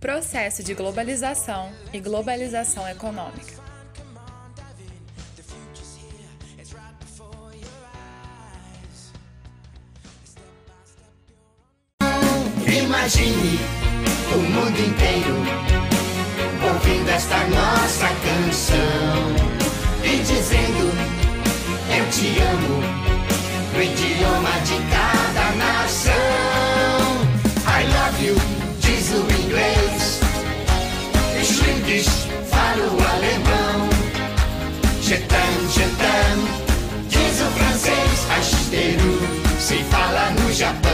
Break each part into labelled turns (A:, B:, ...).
A: processo de globalização e globalização econômica.
B: Imagine o mundo inteiro ouvindo esta nossa canção e dizendo: Eu te amo no idioma de Je t'aime, je t'aime, diz o francês. Asteru, se fala no Japão.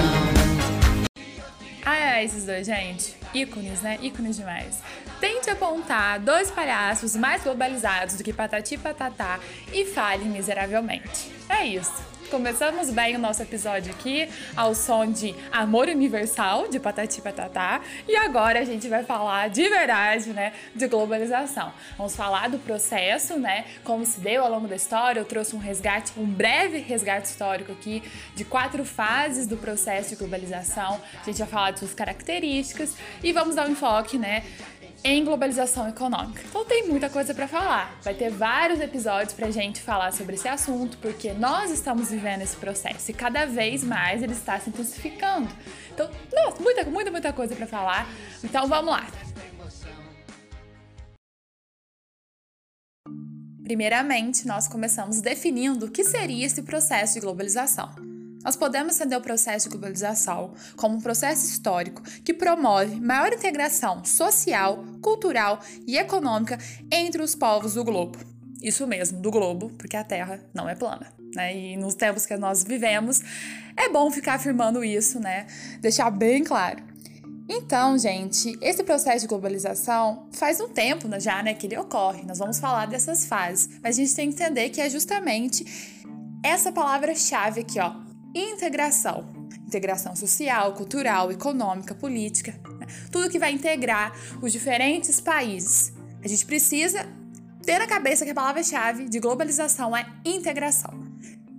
A: Ah, é, esses dois, gente. Ícones, né? Ícones demais. Tente apontar dois palhaços mais globalizados do que Patati e Patatá e fale miseravelmente. É isso. Começamos bem o nosso episódio aqui ao som de Amor Universal, de Patati Patatá, e agora a gente vai falar de verdade, né, de globalização. Vamos falar do processo, né, como se deu ao longo da história. Eu trouxe um resgate, um breve resgate histórico aqui de quatro fases do processo de globalização. A gente vai falar de suas características e vamos dar um enfoque, né, em globalização econômica. Então tem muita coisa para falar. Vai ter vários episódios pra gente falar sobre esse assunto, porque nós estamos vivendo esse processo e cada vez mais ele está se intensificando. Então, nossa, muita, muita, muita coisa para falar. Então vamos lá. Primeiramente, nós começamos definindo o que seria esse processo de globalização. Nós podemos entender o processo de globalização como um processo histórico que promove maior integração social, cultural e econômica entre os povos do globo. Isso mesmo, do globo, porque a Terra não é plana. Né? E nos tempos que nós vivemos, é bom ficar afirmando isso, né? Deixar bem claro. Então, gente, esse processo de globalização faz um tempo já né, que ele ocorre. Nós vamos falar dessas fases, mas a gente tem que entender que é justamente essa palavra-chave aqui, ó, integração. Integração social, cultural, econômica, política, né? tudo que vai integrar os diferentes países. A gente precisa ter na cabeça que a palavra-chave de globalização é integração.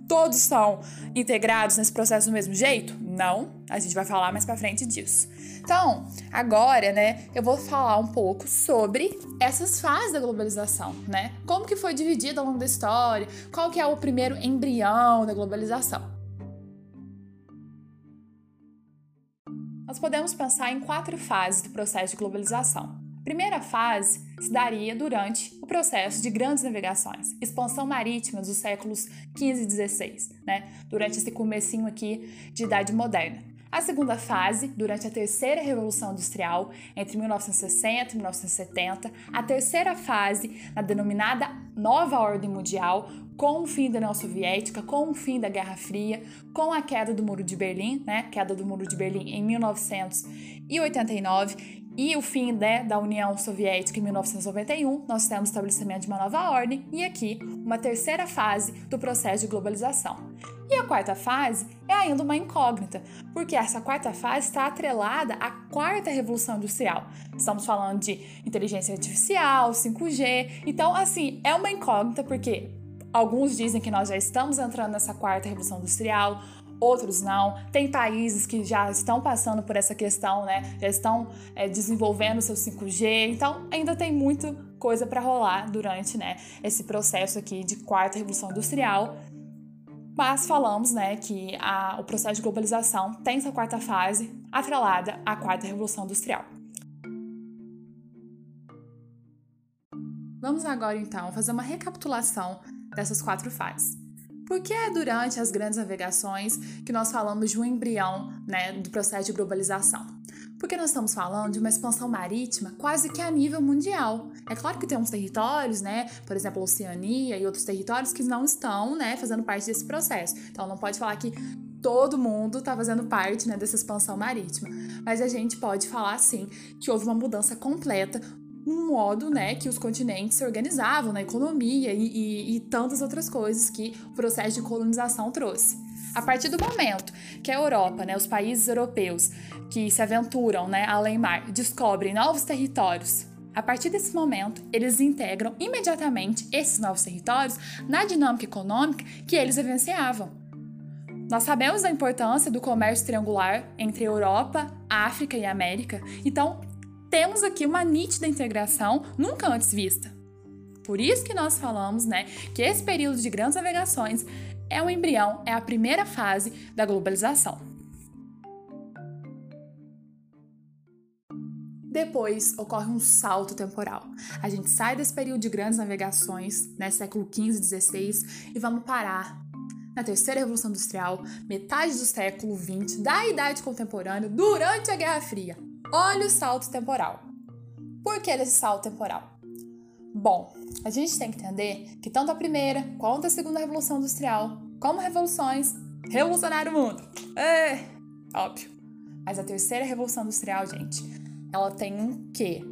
A: Todos são integrados nesse processo do mesmo jeito? Não, a gente vai falar mais para frente disso. Então, agora, né, eu vou falar um pouco sobre essas fases da globalização, né? Como que foi dividida ao longo da história, qual que é o primeiro embrião da globalização. Nós podemos pensar em quatro fases do processo de globalização. A primeira fase se daria durante o processo de grandes navegações, expansão marítima dos séculos 15 e 16, né? durante esse comecinho aqui de Idade Moderna. A segunda fase, durante a terceira Revolução Industrial, entre 1960 e 1970, a terceira fase, na denominada Nova Ordem Mundial, com o fim da União Soviética, com o fim da Guerra Fria, com a queda do Muro de Berlim, né, queda do Muro de Berlim em 1989 e o fim né, da União Soviética em 1991, nós temos o estabelecimento de uma nova ordem e aqui uma terceira fase do processo de globalização. E a quarta fase é ainda uma incógnita, porque essa quarta fase está atrelada à quarta revolução industrial. Estamos falando de inteligência artificial, 5G, então assim, é uma incógnita porque Alguns dizem que nós já estamos entrando nessa quarta revolução industrial, outros não. Tem países que já estão passando por essa questão, né? Já estão é, desenvolvendo seu 5G. Então, ainda tem muita coisa para rolar durante, né, esse processo aqui de quarta revolução industrial. Mas falamos, né, que a, o processo de globalização tem essa quarta fase atrelada à quarta revolução industrial. Vamos agora então fazer uma recapitulação dessas quatro fases. Porque é durante as grandes navegações que nós falamos de um embrião né, do processo de globalização. Porque nós estamos falando de uma expansão marítima quase que a nível mundial. É claro que tem uns territórios, né, por exemplo, a Oceania e outros territórios que não estão né, fazendo parte desse processo. Então não pode falar que todo mundo está fazendo parte né, dessa expansão marítima. Mas a gente pode falar sim que houve uma mudança completa no modo né, que os continentes se organizavam, na economia e, e, e tantas outras coisas que o processo de colonização trouxe. A partir do momento que a Europa, né, os países europeus que se aventuram né, além mar, descobrem novos territórios, a partir desse momento, eles integram imediatamente esses novos territórios na dinâmica econômica que eles vivenciavam. Nós sabemos a importância do comércio triangular entre Europa, África e América, então temos aqui uma nítida integração nunca antes vista. Por isso que nós falamos, né, que esse período de grandes navegações é o embrião, é a primeira fase da globalização. Depois ocorre um salto temporal. A gente sai desse período de grandes navegações, né, século XV e XVI, e vamos parar na terceira revolução industrial, metade do século XX, da idade contemporânea, durante a Guerra Fria. Olha o salto temporal. Por que esse salto temporal? Bom, a gente tem que entender que tanto a primeira quanto a segunda revolução industrial, como revoluções, revolucionaram o mundo. É, óbvio. Mas a terceira revolução industrial, gente, ela tem um quê?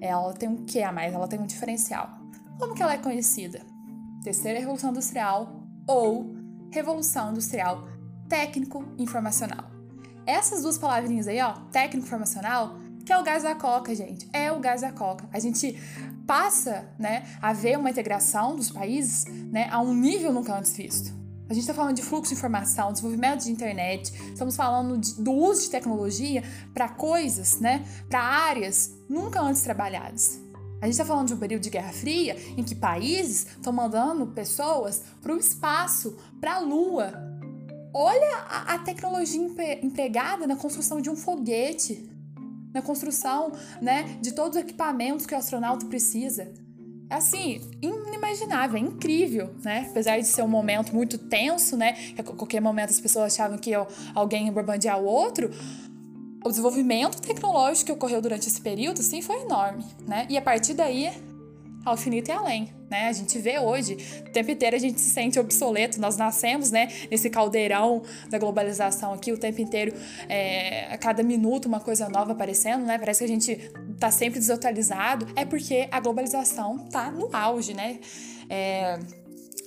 A: Ela tem um quê a mais? Ela tem um diferencial. Como que ela é conhecida? Terceira revolução industrial ou revolução industrial técnico-informacional. Essas duas palavrinhas aí, ó, técnico-informacional, que é o gás da coca, gente. É o gás da coca. A gente passa, né, a ver uma integração dos países, né, a um nível nunca antes visto. A gente está falando de fluxo de informação, desenvolvimento de internet, estamos falando de, do uso de tecnologia para coisas, né, para áreas nunca antes trabalhadas. A gente está falando de um período de Guerra Fria em que países estão mandando pessoas para o espaço, para a Lua. Olha a, a tecnologia empregada na construção de um foguete, na construção né, de todos os equipamentos que o astronauta precisa. É assim, inimaginável, é incrível, né? Apesar de ser um momento muito tenso, né? A qualquer momento as pessoas achavam que alguém ia bombardear o outro. O desenvolvimento tecnológico que ocorreu durante esse período, sim, foi enorme, né? E a partir daí, ao infinito e além, né? A gente vê hoje, o tempo inteiro a gente se sente obsoleto. Nós nascemos, né? Nesse caldeirão da globalização aqui, o tempo inteiro, é, a cada minuto uma coisa nova aparecendo, né? Parece que a gente tá sempre desatualizado. É porque a globalização tá no auge, né? É,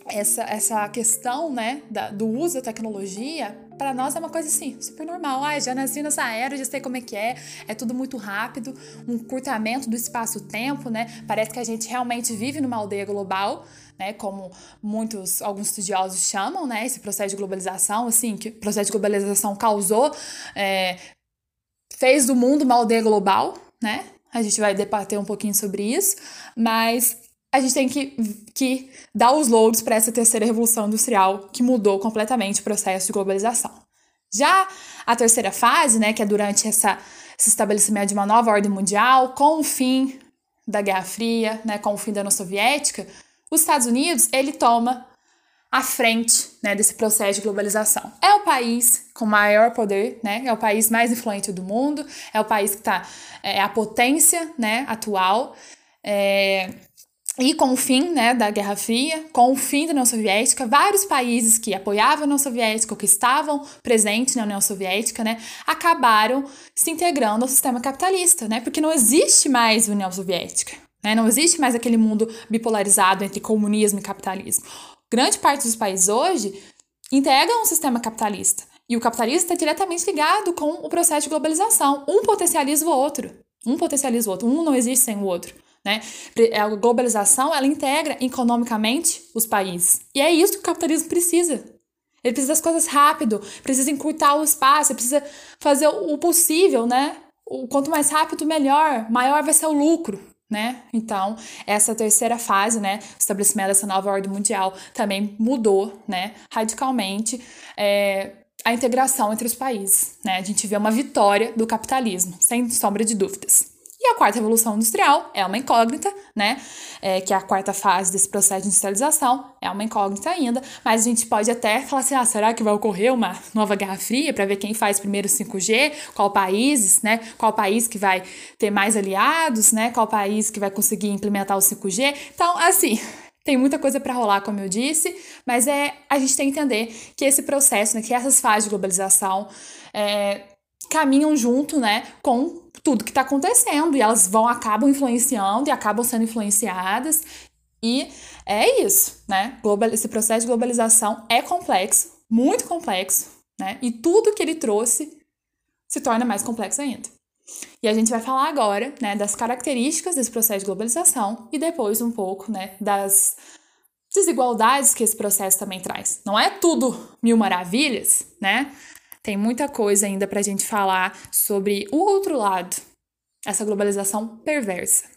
A: essa, essa questão, né, da, do uso da tecnologia para nós é uma coisa assim, super normal. Ah, já nasci nessa era, já sei como é que é, é tudo muito rápido, um curtamento do espaço-tempo, né? Parece que a gente realmente vive numa aldeia global, né? Como muitos, alguns estudiosos chamam, né? Esse processo de globalização, assim, que o processo de globalização causou, é, fez do mundo uma aldeia global, né? A gente vai debater um pouquinho sobre isso, mas a gente tem que, que dar os louros para essa terceira revolução industrial que mudou completamente o processo de globalização. Já a terceira fase, né, que é durante essa, esse estabelecimento de uma nova ordem mundial, com o fim da Guerra Fria, né, com o fim da União Soviética, os Estados Unidos ele toma a frente né, desse processo de globalização. É o país com maior poder, né, é o país mais influente do mundo, é o país que está é a potência né, atual. É, e com o fim né, da Guerra Fria, com o fim da União Soviética, vários países que apoiavam a União Soviética ou que estavam presentes na União Soviética né, acabaram se integrando ao sistema capitalista, né, porque não existe mais União Soviética. Né, não existe mais aquele mundo bipolarizado entre comunismo e capitalismo. Grande parte dos países hoje integram um sistema capitalista. E o capitalismo está diretamente ligado com o processo de globalização. Um potencializa o outro. Um potencializa o outro. Um não existe sem o outro. Né? A globalização ela integra economicamente os países. E é isso que o capitalismo precisa. Ele precisa das coisas rápido, precisa encurtar o espaço, precisa fazer o possível, né? O quanto mais rápido, melhor, maior vai ser o lucro, né? Então, essa terceira fase, né, o estabelecimento dessa nova ordem mundial também mudou, né, radicalmente é, a integração entre os países, né? A gente vê uma vitória do capitalismo, sem sombra de dúvidas. E a quarta revolução industrial é uma incógnita, né? É, que é a quarta fase desse processo de industrialização, é uma incógnita ainda, mas a gente pode até falar assim: ah, será que vai ocorrer uma nova Guerra Fria para ver quem faz primeiro 5G, qual países, né? Qual país que vai ter mais aliados, né? Qual país que vai conseguir implementar o 5G? Então, assim, tem muita coisa para rolar, como eu disse, mas é a gente tem que entender que esse processo, né, que essas fases de globalização é, caminham junto, né, com tudo que está acontecendo e elas vão acabam influenciando e acabam sendo influenciadas e é isso, né? Global, esse processo de globalização é complexo, muito complexo, né? E tudo que ele trouxe se torna mais complexo ainda. E a gente vai falar agora, né, das características desse processo de globalização e depois um pouco, né, das desigualdades que esse processo também traz. Não é tudo mil maravilhas, né? Tem muita coisa ainda para a gente falar sobre o outro lado essa globalização perversa.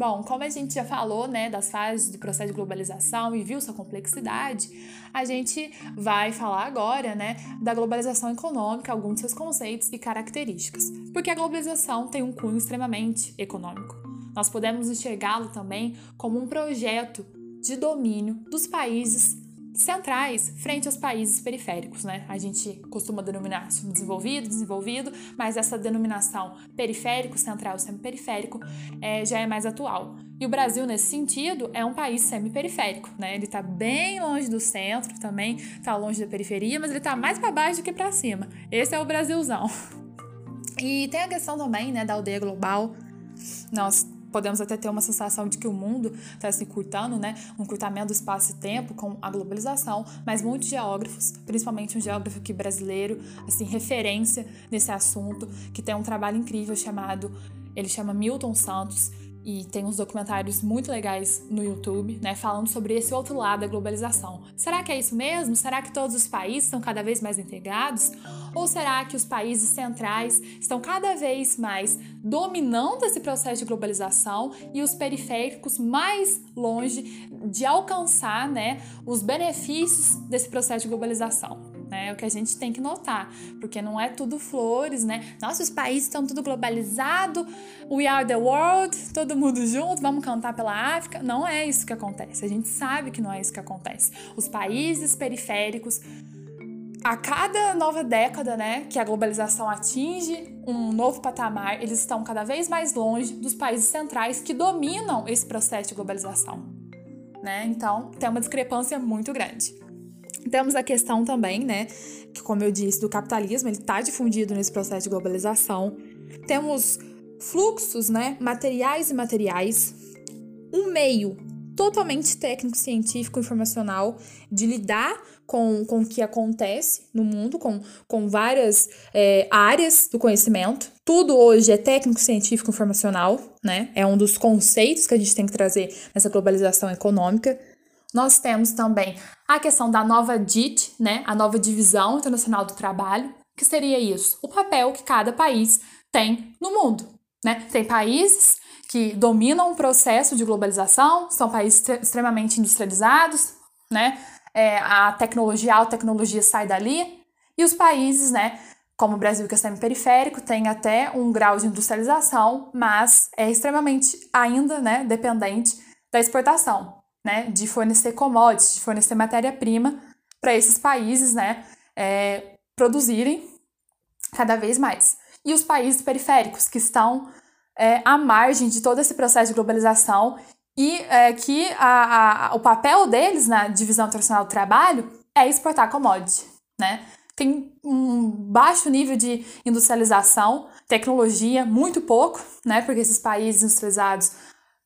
A: Bom, como a gente já falou, né, das fases do processo de globalização e viu sua complexidade, a gente vai falar agora, né, da globalização econômica, alguns de seus conceitos e características. Porque a globalização tem um cunho extremamente econômico. Nós podemos enxergá-lo também como um projeto de domínio dos países centrais frente aos países periféricos, né? A gente costuma denominar subdesenvolvido, desenvolvido, mas essa denominação periférico, central, semiperiférico é, já é mais atual. E o Brasil, nesse sentido, é um país semiperiférico, né? Ele está bem longe do centro também, está longe da periferia, mas ele está mais para baixo do que para cima. Esse é o Brasilzão. E tem a questão também, né, da aldeia global. Nós podemos até ter uma sensação de que o mundo está se curtando, né? Um curtamento do espaço e tempo com a globalização, mas muitos geógrafos, principalmente um geógrafo aqui brasileiro, assim, referência nesse assunto, que tem um trabalho incrível chamado, ele chama Milton Santos, e tem uns documentários muito legais no YouTube, né, falando sobre esse outro lado da globalização. Será que é isso mesmo? Será que todos os países estão cada vez mais integrados? Ou será que os países centrais estão cada vez mais dominando esse processo de globalização e os periféricos mais longe de alcançar, né, os benefícios desse processo de globalização? Né? É o que a gente tem que notar, porque não é tudo flores, né? Nossos países estão tudo globalizado, we are the world, todo mundo junto, vamos cantar pela África. Não é isso que acontece. A gente sabe que não é isso que acontece. Os países periféricos a cada nova década, né, que a globalização atinge um novo patamar, eles estão cada vez mais longe dos países centrais que dominam esse processo de globalização, né? Então, tem uma discrepância muito grande. Temos a questão também, né, que como eu disse, do capitalismo, ele está difundido nesse processo de globalização. Temos fluxos, né, materiais e materiais, um meio totalmente técnico, científico, informacional de lidar com, com o que acontece no mundo, com, com várias é, áreas do conhecimento. Tudo hoje é técnico, científico, informacional, né? É um dos conceitos que a gente tem que trazer nessa globalização econômica. Nós temos também a questão da nova DIT, né, a nova Divisão Internacional do Trabalho, que seria isso, o papel que cada país tem no mundo. Né? Tem países que dominam o processo de globalização, são países extremamente industrializados, né? É, a tecnologia, a tecnologia sai dali, e os países, né, como o Brasil, que é semi-periférico, tem até um grau de industrialização, mas é extremamente ainda né, dependente da exportação né, de fornecer commodities, de fornecer matéria-prima para esses países, né, é, produzirem cada vez mais. E os países periféricos que estão é, à margem de todo esse processo de globalização e é, que a, a, o papel deles na divisão internacional do trabalho é exportar commodity, né? Tem um baixo nível de industrialização, tecnologia, muito pouco, né? Porque esses países industrializados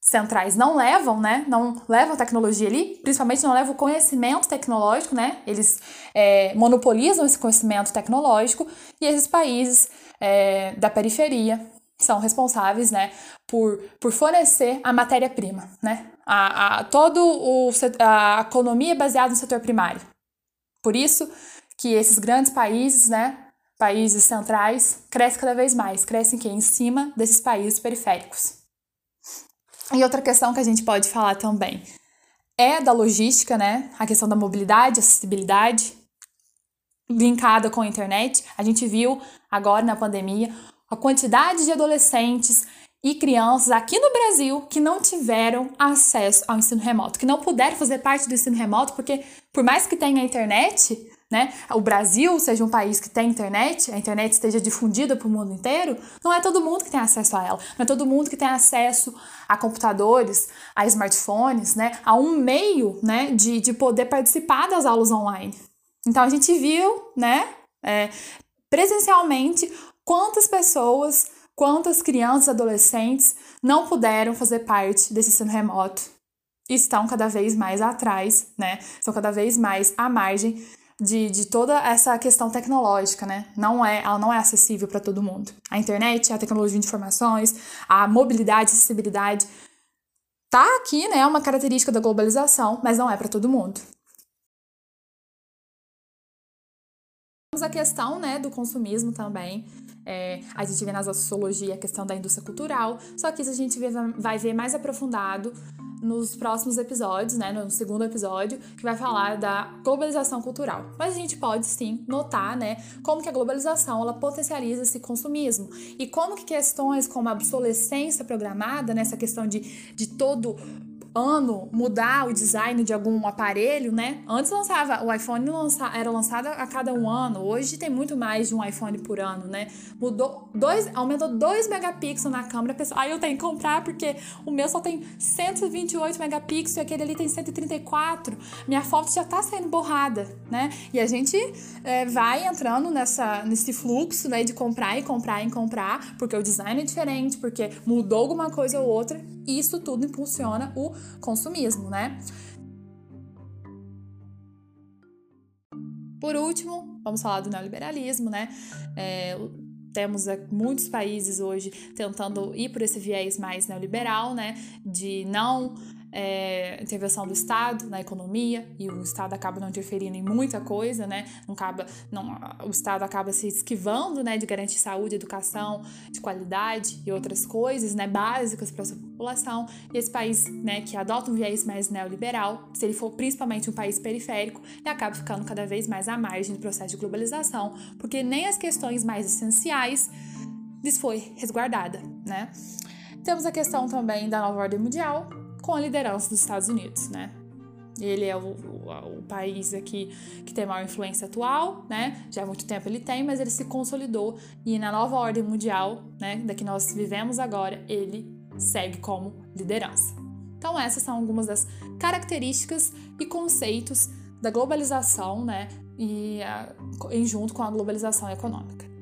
A: centrais não levam, né? Não levam tecnologia ali, principalmente não levam o conhecimento tecnológico, né? Eles é, monopolizam esse conhecimento tecnológico e esses países é, da periferia são responsáveis, né, por, por fornecer a matéria-prima, né? A, a, todo o, a economia é baseada no setor primário. Por isso que esses grandes países, né, países centrais, crescem cada vez mais, crescem que em cima desses países periféricos. E outra questão que a gente pode falar também é da logística, né? A questão da mobilidade, acessibilidade, linkada com a internet. A gente viu agora na pandemia a quantidade de adolescentes e crianças aqui no Brasil que não tiveram acesso ao ensino remoto, que não puderam fazer parte do ensino remoto, porque por mais que tenha internet, né, o Brasil seja um país que tem internet, a internet esteja difundida para o mundo inteiro, não é todo mundo que tem acesso a ela, não é todo mundo que tem acesso a computadores, a smartphones, né, a um meio, né, de, de poder participar das aulas online. Então a gente viu, né, é, presencialmente quantas pessoas, quantas crianças, adolescentes não puderam fazer parte desse ensino remoto estão cada vez mais atrás, né, estão cada vez mais à margem de, de toda essa questão tecnológica, né? Não é, ela não é acessível para todo mundo. A internet, a tecnologia de informações, a mobilidade, a acessibilidade, tá aqui, né? É uma característica da globalização, mas não é para todo mundo. Temos a questão né, do consumismo também. É, a gente vê na sociologia a questão da indústria cultural, só que isso a gente vai ver mais aprofundado nos próximos episódios, né, no segundo episódio, que vai falar da globalização cultural. Mas a gente pode sim notar, né, como que a globalização ela potencializa esse consumismo e como que questões como a obsolescência programada, nessa né, questão de, de todo ano mudar o design de algum aparelho, né? Antes lançava, o iPhone lança, era lançado a cada um ano, hoje tem muito mais de um iPhone por ano, né? Mudou dois, aumentou 2 megapixels na câmera, pessoal, aí eu tenho que comprar porque o meu só tem 128 megapixels e aquele ali tem 134. Minha foto já tá saindo borrada, né? E a gente é, vai entrando nessa, nesse fluxo, né, de comprar e comprar e comprar, porque o design é diferente, porque mudou alguma coisa ou outra, isso tudo impulsiona o consumismo, né? Por último, vamos falar do neoliberalismo, né? É, temos é, muitos países hoje tentando ir por esse viés mais neoliberal, né? De não é, intervenção do Estado na economia e o Estado acaba não interferindo em muita coisa, né? Não acaba, não, o Estado acaba se esquivando, né, de garantir saúde, educação, de qualidade e outras coisas, né, básicas para sua população. E esse país, né, que adota um viés mais neoliberal, se ele for principalmente um país periférico, ele acaba ficando cada vez mais à margem do processo de globalização, porque nem as questões mais essenciais lhes foi resguardada, né? Temos a questão também da nova ordem mundial, com a liderança dos Estados Unidos, né? Ele é o, o, o, país aqui que tem maior influência atual, né? Já há muito tempo ele tem, mas ele se consolidou e na nova ordem mundial, né, da que nós vivemos agora, ele segue como liderança. Então essas são algumas das características e conceitos da globalização, né, e a, em junto com a globalização econômica.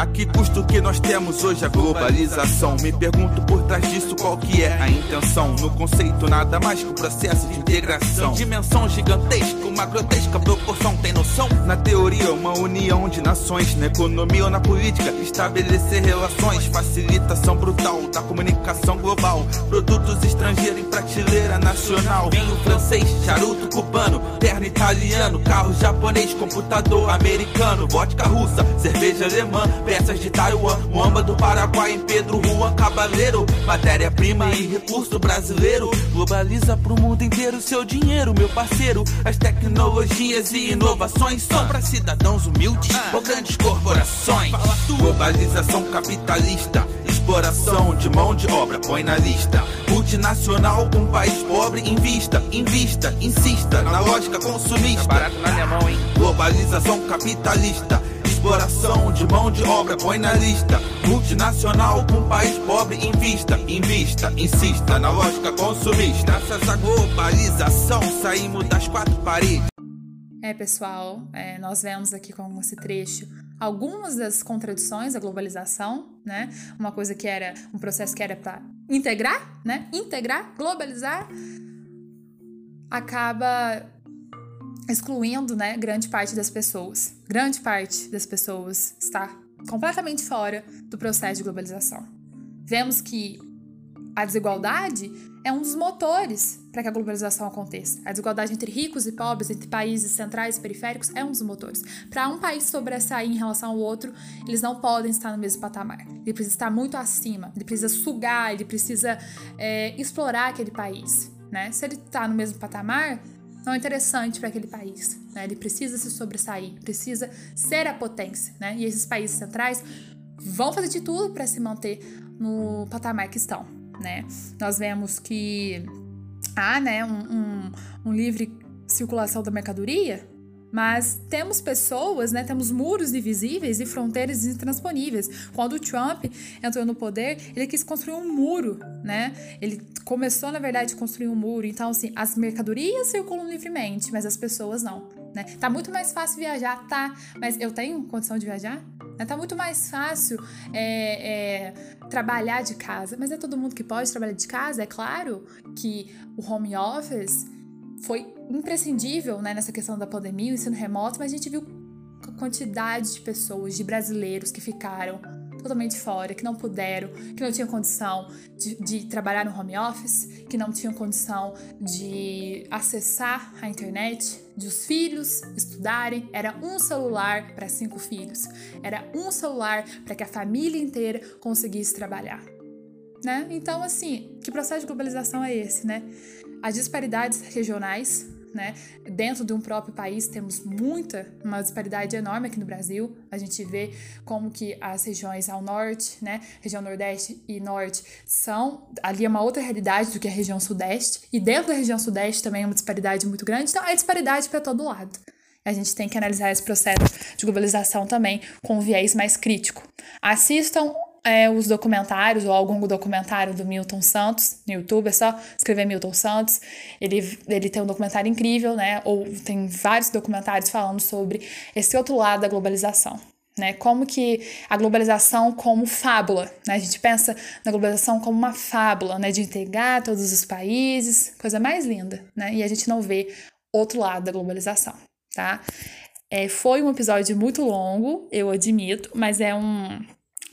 C: A que custo que nós temos hoje a globalização? Me pergunto por trás disso qual que é a intenção. No conceito, nada mais que o processo de integração. Dimensão gigantesca, uma grotesca proporção, tem noção? Na teoria, uma união de nações. Na economia ou na política, estabelecer relações. Facilitação brutal da comunicação global. Produtos estrangeiros em prateleira nacional. Vinho francês, charuto cubano, terno italiano, carro japonês, computador americano, vodka russa, cerveja alemã peças de Taiwan, Moamba do Paraguai, em Pedro Juan Cabaleiro, matéria-prima e recurso brasileiro. Globaliza pro mundo inteiro seu dinheiro, meu parceiro. As tecnologias e inovações são para cidadãos humildes ou grandes corporações. Globalização capitalista, exploração de mão de obra, põe na lista. Multinacional, um país pobre, invista, invista, insista na lógica consumista. Tá barato na minha mão, hein? Globalização capitalista exploração de mão de obra, põe na lista. Multinacional com país pobre, invista, invista, insista na lógica consumista. Graças à globalização, saímos das quatro paredes.
A: É, pessoal, é, nós vemos aqui com esse trecho algumas das contradições da globalização, né? Uma coisa que era um processo que era para integrar, né? Integrar, globalizar, acaba excluindo, né, grande parte das pessoas. Grande parte das pessoas está completamente fora do processo de globalização. Vemos que a desigualdade é um dos motores para que a globalização aconteça. A desigualdade entre ricos e pobres, entre países centrais e periféricos, é um dos motores. Para um país sobressair em relação ao outro, eles não podem estar no mesmo patamar. Ele precisa estar muito acima, ele precisa sugar, ele precisa é, explorar aquele país. Né? Se ele está no mesmo patamar, não é interessante para aquele país. Né? Ele precisa se sobressair, precisa ser a potência. Né? E esses países centrais vão fazer de tudo para se manter no patamar que estão. Né? Nós vemos que há né, um, um, um livre circulação da mercadoria, mas temos pessoas, né, temos muros invisíveis e fronteiras intransponíveis. Quando o Trump entrou no poder, ele quis construir um muro, né? Ele começou, na verdade, a construir um muro. Então, assim, as mercadorias circulam livremente, mas as pessoas não, né? Tá muito mais fácil viajar, tá? Mas eu tenho condição de viajar? Né? Tá muito mais fácil é, é, trabalhar de casa, mas é todo mundo que pode trabalhar de casa. É claro que o home office foi imprescindível né, nessa questão da pandemia, o ensino remoto, mas a gente viu a quantidade de pessoas, de brasileiros que ficaram totalmente fora, que não puderam, que não tinham condição de, de trabalhar no home office, que não tinham condição de acessar a internet, de os filhos estudarem. Era um celular para cinco filhos, era um celular para que a família inteira conseguisse trabalhar. Né? Então, assim, que processo de globalização é esse, né? As disparidades regionais né? Dentro de um próprio país temos muita, uma disparidade enorme aqui no Brasil. A gente vê como que as regiões ao norte, né, região nordeste e norte são ali é uma outra realidade do que a região sudeste e dentro da região sudeste também é uma disparidade muito grande. Então é disparidade para todo lado. A gente tem que analisar esse processo de globalização também com um viés mais crítico. Assistam é, os documentários ou algum documentário do Milton Santos no YouTube, é só escrever Milton Santos. Ele, ele tem um documentário incrível, né? Ou tem vários documentários falando sobre esse outro lado da globalização. Né, como que a globalização como fábula, né? A gente pensa na globalização como uma fábula, né, de integrar todos os países, coisa mais linda, né? E a gente não vê outro lado da globalização, tá? É, foi um episódio muito longo, eu admito, mas é um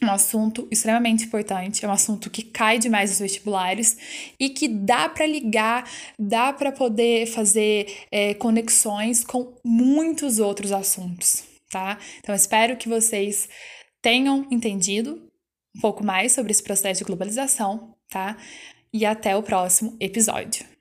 A: um assunto extremamente importante, é um assunto que cai demais nos vestibulares e que dá para ligar, dá para poder fazer é, conexões com muitos outros assuntos, tá? Então, espero que vocês tenham entendido um pouco mais sobre esse processo de globalização, tá? E até o próximo episódio.